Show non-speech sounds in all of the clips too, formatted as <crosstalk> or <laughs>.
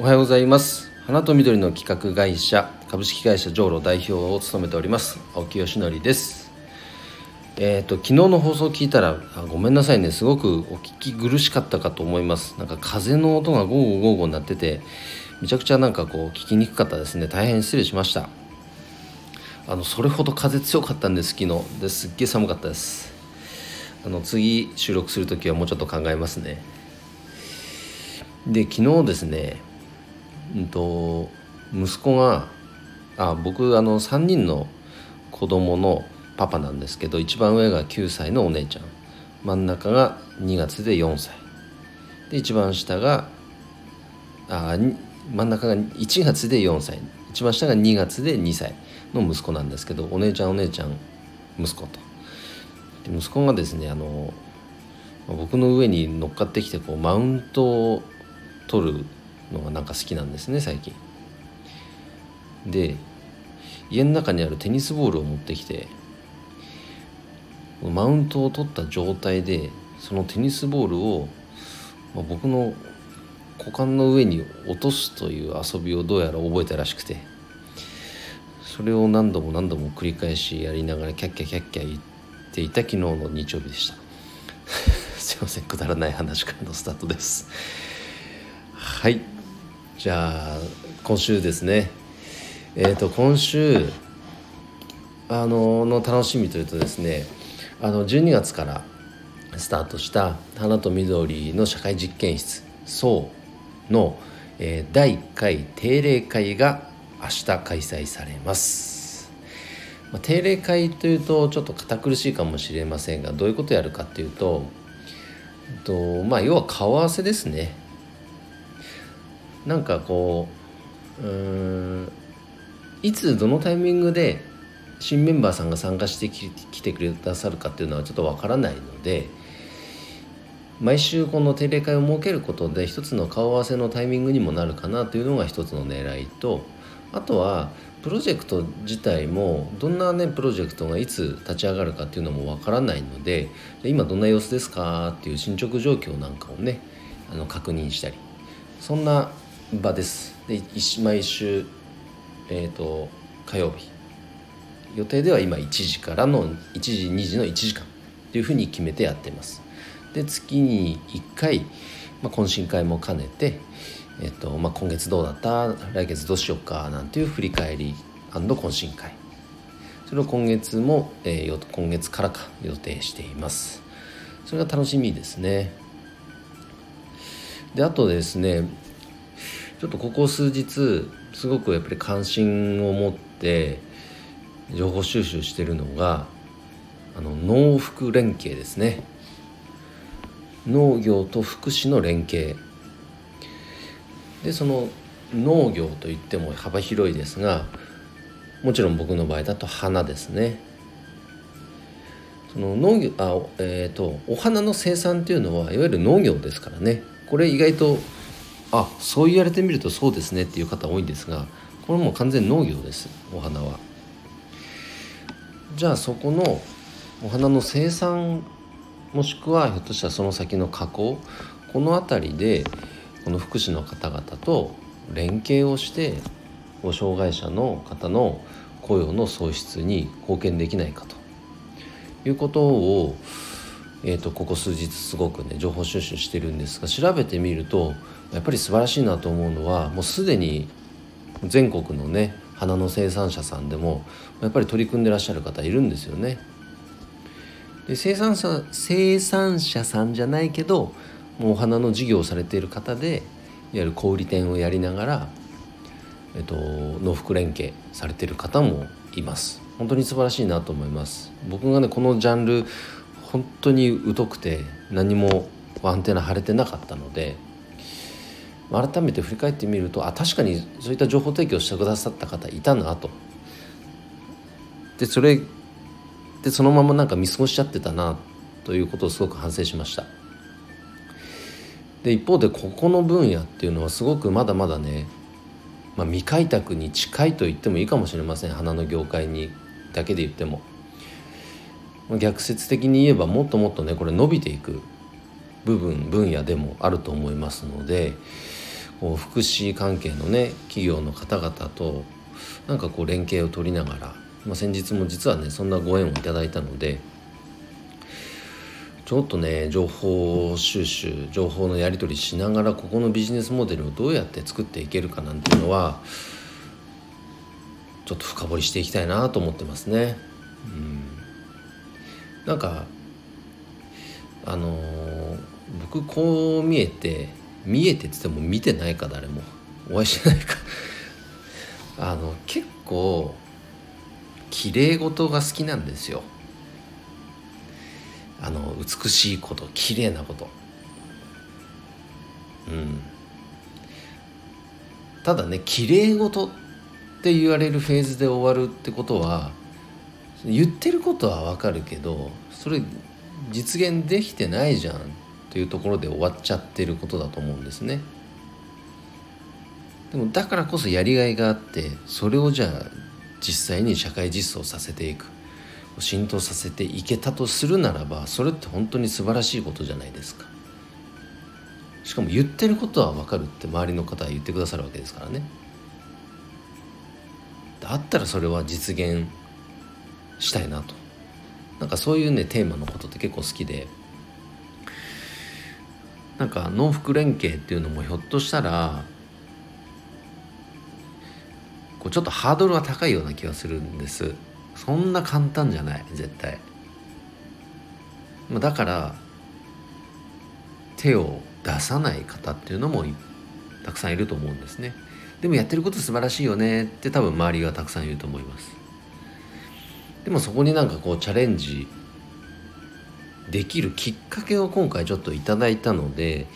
おはようございます。花と緑の企画会社株式会社ジョーロ代表を務めております。青木よしのりです。えっ、ー、と昨日の放送を聞いたらごめんなさいね。すごくお聞き苦しかったかと思います。なんか風の音がゴーゴーゴーゴーなっててめちゃくちゃなんかこう聞きにくかったですね。大変失礼しました。あのそれほど風強かったんです昨日。ですっげえ寒かったです。あの次収録する時はもうちょっと考えますね。で昨日ですねうんと息子があ僕あの3人の子供のパパなんですけど一番上が9歳のお姉ちゃん。真ん中が2月で4歳。で一番下があ真ん中が1月で4歳。一番下が2月で2歳の息子なんですけどお姉ちゃんお姉ちゃん息子と。で息子がですねあの僕の上に乗っかってきてこうマウントを取るのがなんか好きなんですね最近。で家の中にあるテニスボールを持ってきてマウントを取った状態でそのテニスボールを、まあ、僕の股間の上に落とすという遊びをどうやら覚えたらしくてそれを何度も何度も繰り返しやりながらキャッキャキャッキャ言っていた昨日の日曜日でした。<laughs> すいませんくだらない話からのスタートです。はい。じゃあ今週ですねえっ、ー、と今週あのの楽しみというとですねあの12月からスタートした「花と緑の社会実験室」そうの、えー、第1回定例会が明日開催されます。まあ、定例会というとちょっと堅苦しいかもしれませんがどういうことやるかっていうととまあ要は顔合わせですねなんかこううんいつどのタイミングで新メンバーさんが参加してきてくださるかっていうのはちょっとわからないので毎週この定例会を設けることで一つの顔合わせのタイミングにもなるかなというのが一つの狙いとあとはプロジェクト自体もどんなねプロジェクトがいつ立ち上がるかっていうのもわからないので今どんな様子ですかっていう進捗状況なんかをねあの確認したりそんな場です。で毎週、えーと、火曜日。予定では今1時からの1時2時の1時間っていうふうに決めてやってます。で月に1回、まあ、懇親会も兼ねて、えっとまあ、今月どうだった？来月どうしようか？なんていう振り返り懇親会。それを今月も、えー、今月からか予定しています。それが楽しみですね。であとですねちょっとここ数日すごくやっぱり関心を持って情報収集してるのがあの農福連携ですね。農業と福祉の連携。でその農業といっても幅広いですがもちろん僕の場合だと花ですね。その農業あ、えーとお花の生産っていうのはいわゆる農業ですからね。これ意外とあそう言われてみるとそうですねっていう方多いんですがこれもう完全農業ですお花は。じゃあそこのお花の生産もしくはひょっとしたらその先の加工この辺りでこの福祉の方々と連携をしてご障害者の方の雇用の創出に貢献できないかということを、えーと、ここ数日すごくね情報収集してるんですが調べてみるとやっぱり素晴らしいなと思うのはもうすでに全国のね花の生産者さんでもやっぱり取り組んでらっしゃる方いるんですよね。で生産者生産者さんじゃないけどもうお花の事業をされている方でいわゆる小売店をやりながら、えっと、農福連携されている方もいます本当に素晴らしいなと思います僕がねこのジャンル本当に疎くて何もアンテナ張れてなかったので改めて振り返ってみるとあ確かにそういった情報提供してくださった方いたなと。でそれでそのままなんか見過ごしちゃってたなということをすごく反省しました。で一方でここの分野っていうのはすごくまだまだね、まあ、未開拓に近いと言ってもいいかもしれません。花の業界にだけで言っても。逆説的に言えばもっともっとねこれ伸びていく部分分野でもあると思いますので福祉関係のね企業の方々となんかこう連携を取りながら、まあ、先日も実はねそんなご縁をいただいたのでちょっとね情報収集情報のやり取りしながらここのビジネスモデルをどうやって作っていけるかなんていうのはちょっと深掘りしていきたいなと思ってますね。うん、なんかあのー、僕こう見えて見えてて言っても見てないか誰も。お会いしてないか。あの結構綺麗事が好きなんですよ。あの美しいこと綺麗なこと。うん。ただね綺麗事って言われるフェーズで終わるってことは言ってることはわかるけどそれ実現できてないじゃん。というところで終わっちゃってることだと思うんですね。でもだからこそやりがいがあってそれをじゃあ実際に社会実装させていく浸透させていけたとするならばそれって本当に素晴らしいことじゃないですか。しかも言ってることは分かるって周りの方は言ってくださるわけですからね。だったらそれは実現したいなと。なんかそういうねテーマのことって結構好きで。なんか農福連携っていうのもひょっとしたらこうちょっとハードルは高いような気がするんです。そんな簡単じゃない絶対。だから手を出さない方っていうのもたくさんいると思うんですね。でもやってること素晴らしいよねって多分周りがたくさんいると思います。でもそこになんかこうチャレンジできるきっかけを今回ちょっといただいたので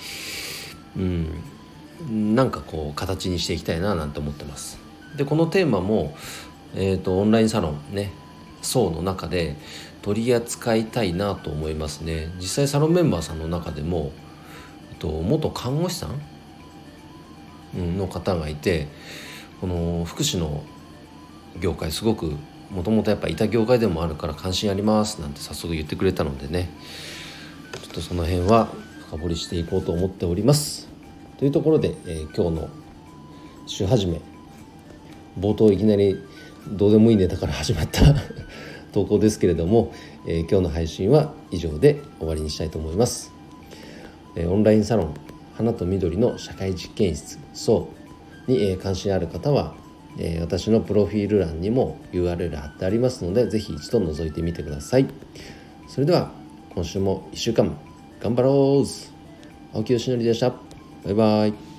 うんなんかこう形にしていきたいななんて思ってます。でこのテーマもえーと、オンラインサロンね層の中で取り扱いたいなと思いますね。実際サロンメンバーさんの中でも、えっと、元看護師さんの方がいてこの福祉の業界すごくもともとやっぱいた業界でもあるから関心ありますなんて早速言ってくれたのでね。ちょっとその辺は深掘りしていこうと思っております。というところで、えー、今日の週始め冒頭いきなりどうでもいいネタから始まった <laughs> 投稿ですけれども、えー、今日の配信は以上で終わりにしたいと思います、えー、オンラインサロン花と緑の社会実験室そうに、えー、関心ある方は、え私のプロフィール欄にも URL 貼ってありますので是非一度覗いてみてください。それでは今週も1週間頑張ろう。青木よしのりでした。バイバイ。